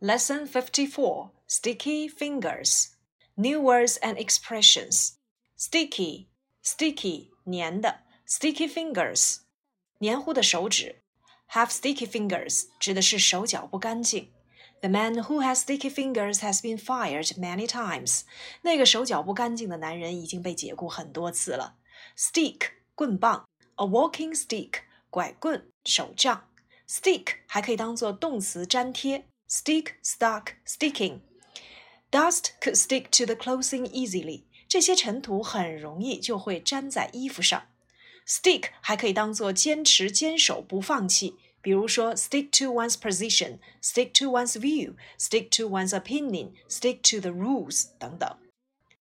Lesson 54 Sticky Fingers New Words and Expressions Sticky Sticky 粘的 Sticky Fingers 黏糊的手指 Have sticky fingers 指的是手脚不干净。The man who has sticky fingers has been fired many times. 那个手脚不干净的男人已经被解雇很多次了。Stick 棍棒，a walking stick 拐棍、手杖。Stick 还可以当做动词粘贴 ，stick, stuck, sticking. Dust could stick to the clothing easily. 这些尘土很容易就会粘在衣服上。Stick 还可以当做坚持、坚守、不放弃。比如说，stick to one's position, stick to one's view, stick to one's opinion, stick to the rules 等等。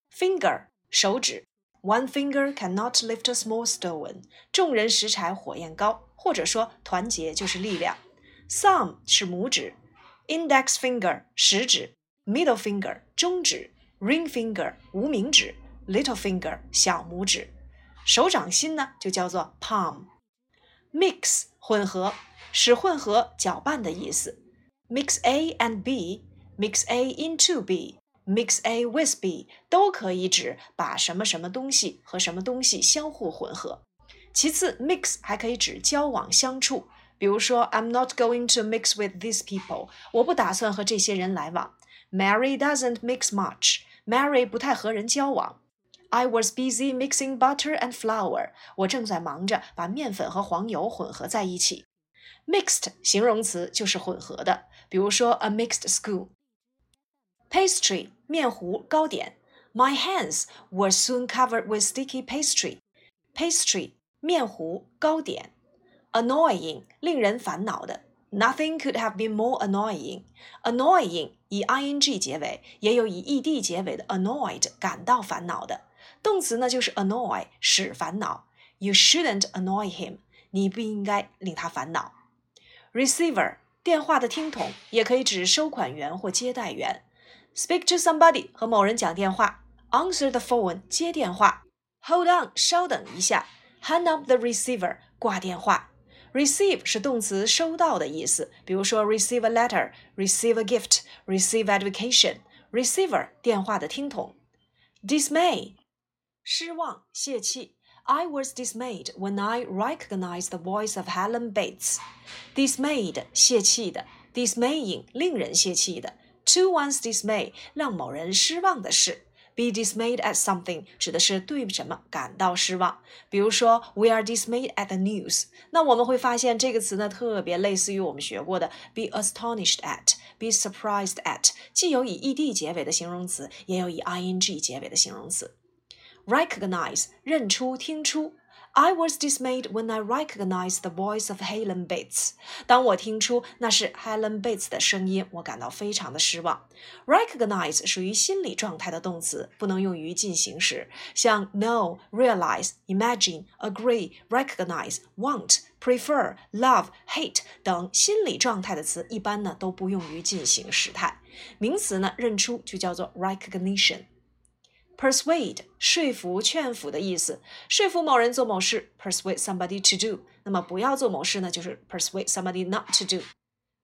Finger 手指，One finger cannot lift a small stone。众人拾柴火焰高，或者说团结就是力量。Thumb 是拇指 ，Index finger 食指，Middle finger 中指，Ring finger 无名指，Little finger 小拇指。手掌心呢就叫做 palm。Mix 混合。使混合、搅拌的意思。Mix A and B, mix A into B, mix A with B 都可以指把什么什么东西和什么东西相互混合。其次，mix 还可以指交往相处，比如说，I'm not going to mix with these people，我不打算和这些人来往。Mary doesn't mix much，Mary 不太和人交往。I was busy mixing butter and flour，我正在忙着把面粉和黄油混合在一起。Mixed 形容词就是混合的，比如说 a mixed school。Pastry 面糊糕点，My hands were soon covered with sticky pastry。Pastry 面糊糕点 ，Annoying 令人烦恼的，Nothing could have been more annoying。Annoying 以 ing 结尾，也有以 ed 结尾的 annoyed 感到烦恼的。动词呢就是 annoy 使烦恼。You shouldn't annoy him。你不应该令他烦恼。Receiver 电话的听筒，也可以指收款员或接待员。Speak to somebody 和某人讲电话。Answer the phone 接电话。Hold on 稍等一下。Hang up the receiver 挂电话。 Receive 是动词收到的意思，比如说 receive a letter、receive a gift、receive education。Receiver 电话的听筒。Dismay 失望、泄气。I was dismayed when I recognized the voice of Helen Bates. Dismayed 泄气的，dismaying 令人泄气的。To one's dismay 让某人失望的事。 Be dismayed at something 指的是对什么感到失望。比如说，We are dismayed at the news。那我们会发现这个词呢，特别类似于我们学过的 be astonished at、be surprised at，既有以 ed 结尾的形容词，也有以 ing 结尾的形容词。recognize 认出、听出。I was dismayed when I recognized the voice of Helen Bates。当我听出那是 Helen Bates 的声音，我感到非常的失望。Recognize 属于心理状态的动词，不能用于进行时。像 know、realize、imagine、agree、recognize、want、prefer、love、hate 等心理状态的词，一般呢都不用于进行时态。名词呢，认出就叫做 recognition。 persuade 说服、劝服的意思，说服某人做某事，persuade somebody to do。那么不要做某事呢，就是 persuade somebody not to do。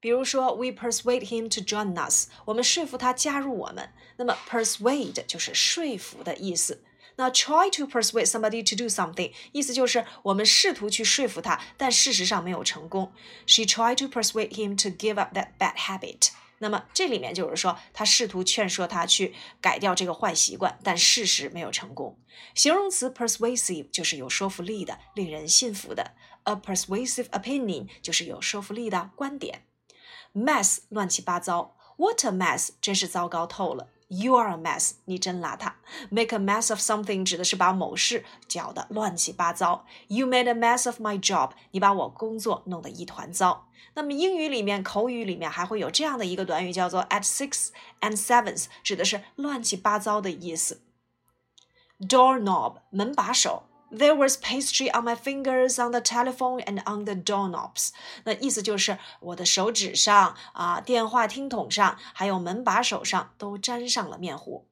比如说，we persuade him to join us，我们说服他加入我们。那么 persuade 就是说服的意思。那 try to persuade somebody to do something，意思就是我们试图去说服他，但事实上没有成功。She tried to persuade him to give up that bad habit。 那么这里面就是说，他试图劝说他去改掉这个坏习惯，但事实没有成功。形容词 persuasive 就是有说服力的，令人信服的。A persuasive opinion 就是有说服力的观点。Mess 乱七八糟，What a mess 真是糟糕透了。You are a mess，你真邋遢。Make a mess of something 指的是把某事搅得乱七八糟。You made a mess of my job，你把我工作弄得一团糟。那么英语里面、口语里面还会有这样的一个短语，叫做 at six and sevens，指的是乱七八糟的意思。Doorknob 门把手 ，There was pastry on my fingers, on the telephone, and on the doorknobs。那意思就是我的手指上啊、电话听筒上，还有门把手上都沾上了面糊。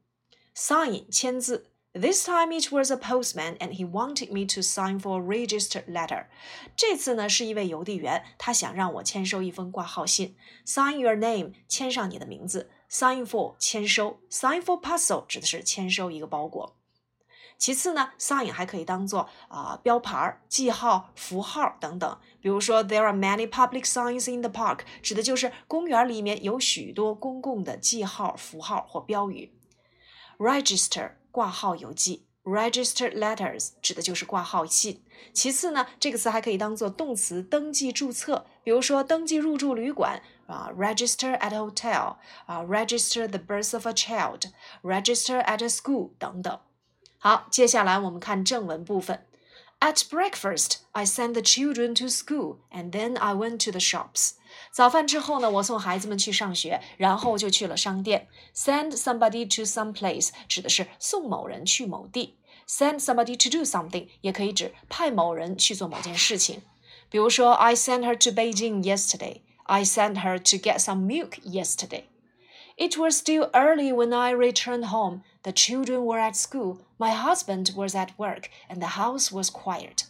Sign 签字 This time it was a postman, and he wanted me to sign for a registered letter. 这次呢是一位邮递员，他想让我签收一封挂号信。Sign your name，签上你的名字。Sign for，签收。Sign for parcel 指的是签收一个包裹。 其次呢，sign 还可以当做啊、标牌、记号、符号等等。比如说，There are many public signs in the park，指的就是公园里面有许多公共的记号、符号或标语。Register 挂号邮寄，register letters 指的就是挂号信。其次呢，这个词还可以当做动词登记注册，比如说登记入住旅馆啊，register at hotel 啊，register the birth of a child，register at a school 等等。好，接下来我们看正文部分。At breakfast, I sent the children to school, and then I went to the shops. 早饭之后呢，我送孩子们去上学，然后就去了商店。Send somebody to some place 指的是送某人去某地。Send somebody to do something 也可以指派某人去做某件事情。比如说，I sent her to Beijing yesterday. I sent her to get some milk yesterday. It was still early when I returned home. The children were at school. My husband was at work, and the house was quiet.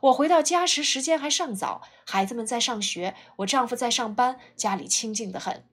我回到家时，时间还尚早，孩子们在上学，我丈夫在上班，家里清静得很。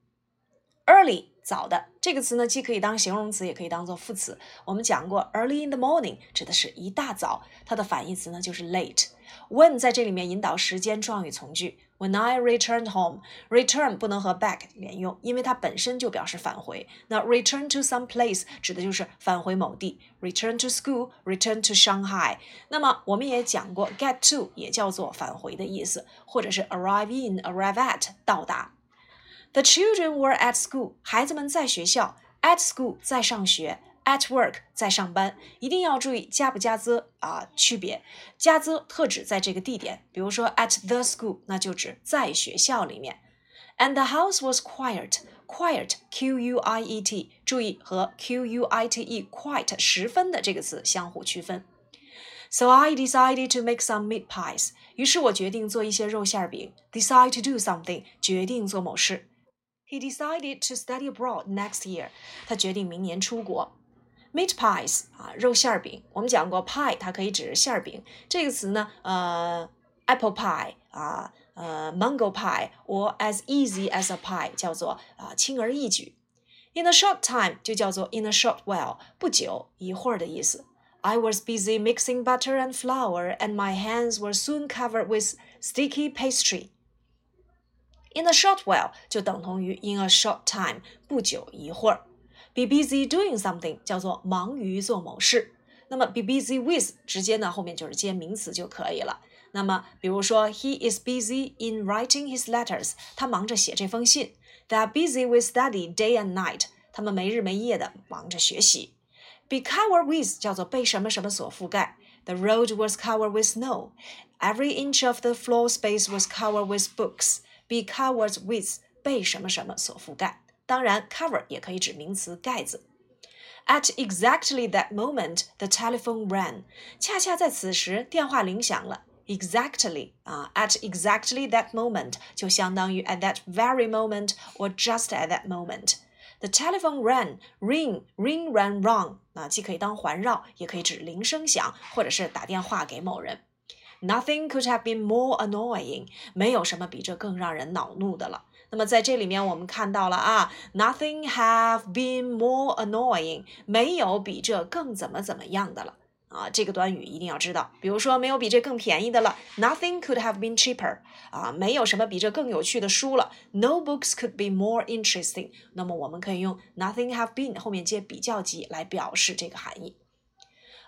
Early 早的这个词呢，既可以当形容词，也可以当做副词。我们讲过，early in the morning 指的是一大早，它的反义词呢就是 late。When 在这里面引导时间状语从句。When I returned home，return 不能和 back 连用，因为它本身就表示返回。那 return to some place 指的就是返回某地。Return to school，return to Shanghai。那么我们也讲过，get to 也叫做返回的意思，或者是 arrive in，arrive at 到达。The children were at school，孩子们在学校。At school 在上学。At work 在上班，一定要注意加不加 the 啊区别。加 the 特指在这个地点，比如说 at the school，那就指在学校里面。And the house was quiet，quiet q u i e t，注意和 q u i t e quiet 十分的这个词相互区分。So I decided to make some meat pies，于是我决定做一些肉馅饼。Decide to do something，决定做某事。 He decided to study abroad next year，他决定明年出国。meat pies 啊，肉馅儿饼。我们讲过，pie 它可以指馅儿饼。这个词呢，呃，apple pie 啊，呃，mango pie or as easy as a pie 叫做啊，轻而易举。In a short time 就叫做 in a short while，不久，一会儿的意思。I was busy mixing butter and flour, and my hands were soon covered with sticky pastry. In a short while 就等同于 in a short time，不久一会儿。Be busy doing something 叫做忙于做某事。那么 be busy with 直接呢后面就是接名词就可以了。那么比如说 He is busy in writing his letters，他忙着写这封信。They are busy with study day and night，他们没日没夜的忙着学习。Be covered with 叫做被什么什么所覆盖。The road was covered with snow. Every inch of the floor space was covered with books. Be covered with 被什么什么所覆盖。当然，cover 也可以指名词盖子。At exactly that moment, the telephone rang。恰恰在此时，电话铃响了。Exactly 啊，at exactly that moment 就相当于 at that very moment or just at that moment。The telephone rang, ring, ring, rang, rung 啊，既可以当环绕，也可以指铃声响，或者是打电话给某人。 Nothing could have been more annoying。没有什么比这更让人恼怒的了。那么在这里面，我们看到了啊，nothing have been more annoying，没有比这更怎么怎么样的了啊。这个短语一定要知道。比如说，没有比这更便宜的了，nothing could have been cheaper，啊，没有什么比这更有趣的书了，no books could be more interesting。那么我们可以用 nothing have been 后面接比较级来表示这个含义。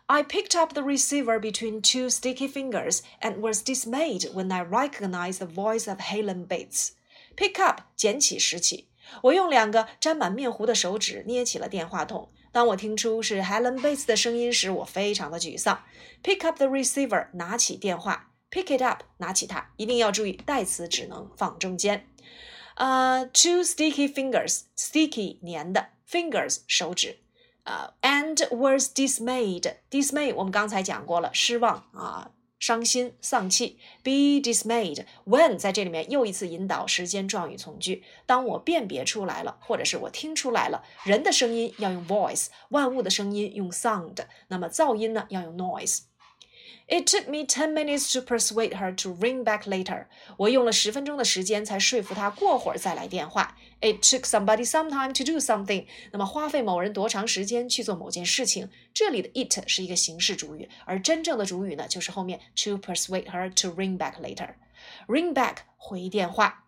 I picked up the receiver between two sticky fingers and was dismayed when I recognized the voice of Helen Bates. Pick up，捡起拾起。我用两个沾满面糊的手指捏起了电话筒。当我听出是 Helen Bates 的声音时，我非常的沮丧。Pick up the receiver，拿起电话。Pick it up，拿起它。一定要注意代词只能放中间。呃，two sticky fingers，sticky 粘的，fingers 手指。 呃，and was dismayed，dismay 我们刚才讲过了，失望啊。伤心、丧气。Be dismayed when 在这里面又一次引导时间状语从句。当我辨别出来了，或者是我听出来了，人的声音要用 voice，万物的声音用 sound，那么噪音呢要用 noise。It took me ten minutes to persuade her to ring back later. 我用了十分钟的时间才说服她过会儿再来电话。It took somebody some time to do something. 那么花费某人多长时间去做某件事情？这里的 it 是一个形式主语，而真正的主语呢，就是后面 to persuade her to ring back later. Ring back 回电话。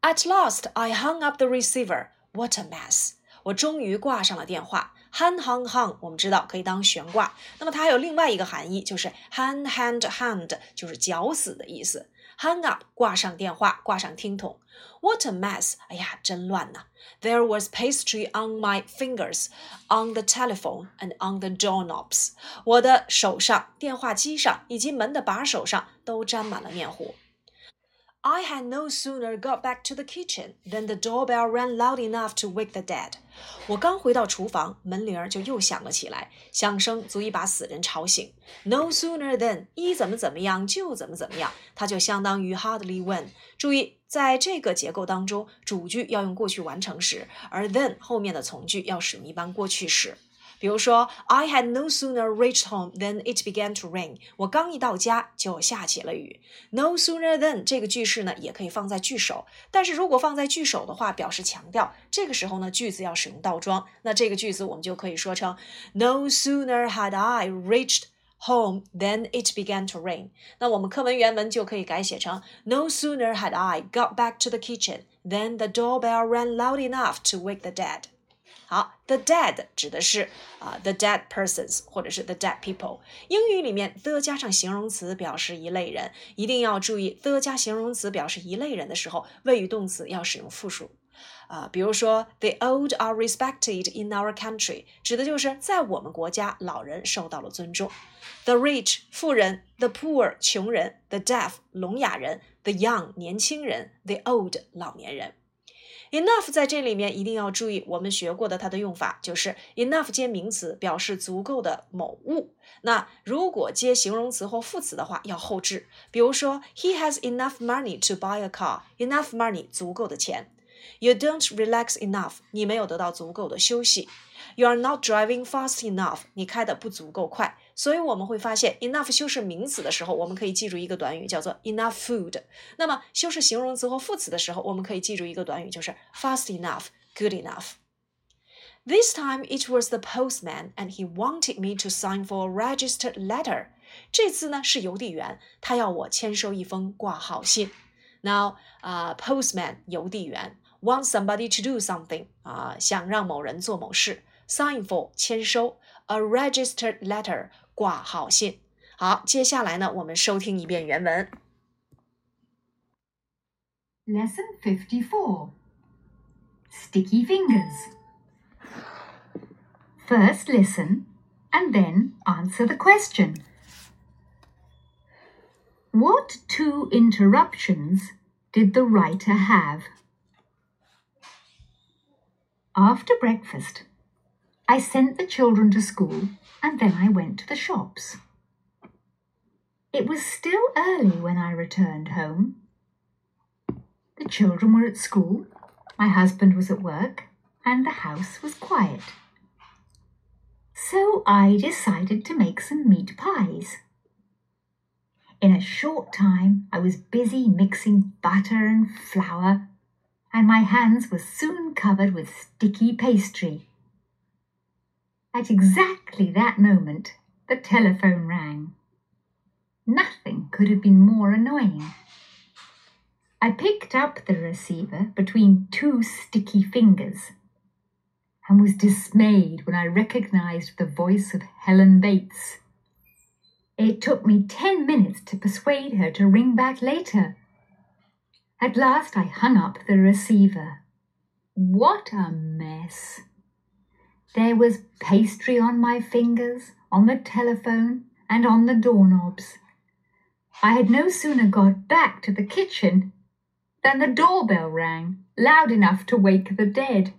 At last, I hung up the receiver. What a mess! 我终于挂上了电话。 Hand hung hung，我们知道可以当悬挂。那么它还有另外一个含义，就是 hand hand hand，就是绞死的意思。hang up，挂上电话，挂上听筒。What a mess！哎呀，真乱呐。There was pastry on my fingers, on the telephone, and on the doorknobs。我的手上、电话机上以及门的把手上都沾满了面糊。I had no sooner got back to the kitchen than the doorbell rang loud enough to wake the dead。我刚回到厨房，门铃儿就又响了起来，响声足以把死人吵醒。No sooner than 一怎么怎么样就怎么怎么样，它就相当于 hardly when。注意，在这个结构当中，主句要用过去完成时，而 then 后面的从句要使用一般过去时。比如说，I had no sooner reached home than it began to rain。我刚一到家就下起了雨。No sooner than 这个句式呢，也可以放在句首，但是如果放在句首的话，表示强调，这个时候呢，句子要使用倒装。那这个句子我们就可以说成：No sooner had I reached home than it began to rain。那我们课文原文就可以改写成：No sooner had I got back to the kitchen than the doorbell rang loud enough to wake the dead。 好，the dead 指的是啊、the dead persons 或者是 the dead people。英语里面 the 加上形容词表示一类人，一定要注意 the 加形容词表示一类人的时候，谓语动词要使用复数。啊、比如说，the old are respected in our country，指的就是在我们国家老人受到了尊重。The rich 富人，the poor 穷人，the deaf 聋哑人，the young 年轻人，the old 老年人。Enough 在这里面一定要注意，我们学过的它的用法就是 enough 接名词，表示足够的某物。那如果接形容词或副词的话，要后置。比如说，He has enough money to buy a car. Enough money 足够的钱。You don't relax enough，你没有得到足够的休息。You are not driving fast enough，你开的不足够快。所以我们会发现，enough 修饰名词的时候，我们可以记住一个短语叫做 enough food。那么修饰形容词或副词的时候，我们可以记住一个短语就是 fast enough, good enough。This time it was the postman, and he wanted me to sign for a registered letter. 这次呢是邮递员，他要我签收一封挂号信。Now, 啊、uh,，postman 邮递员 want somebody to do something 啊、uh,，想让某人做某事。Sign for 签收 ，a registered letter 挂号信。好，接下来呢，我们收听一遍原文。Lesson 54 Sticky Fingers. First listen and then answer the question. What two interruptions did the writer have? After breakfast, I sent the children to school and then I went to the shops. It was still early when I returned home. The children were at school, my husband was at work, and the house was quiet. So I decided to make some meat pies. In a short time, I was busy mixing butter and flour, and my hands were soon covered with sticky pastry. At exactly that moment, the telephone rang. Nothing could have been more annoying. I picked up the receiver between two sticky fingers and was dismayed when I recognized the voice of Helen Bates. It took me ten minutes to persuade her to ring back later. At last I hung up the receiver. What a mess! There was pastry on my fingers, on the telephone, and on the doorknobs. I had no sooner got back to the kitchen than the doorbell rang, loud enough to wake the dead.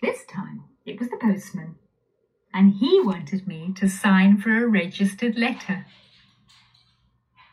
This time it was the postman, and he wanted me to sign for a registered letter.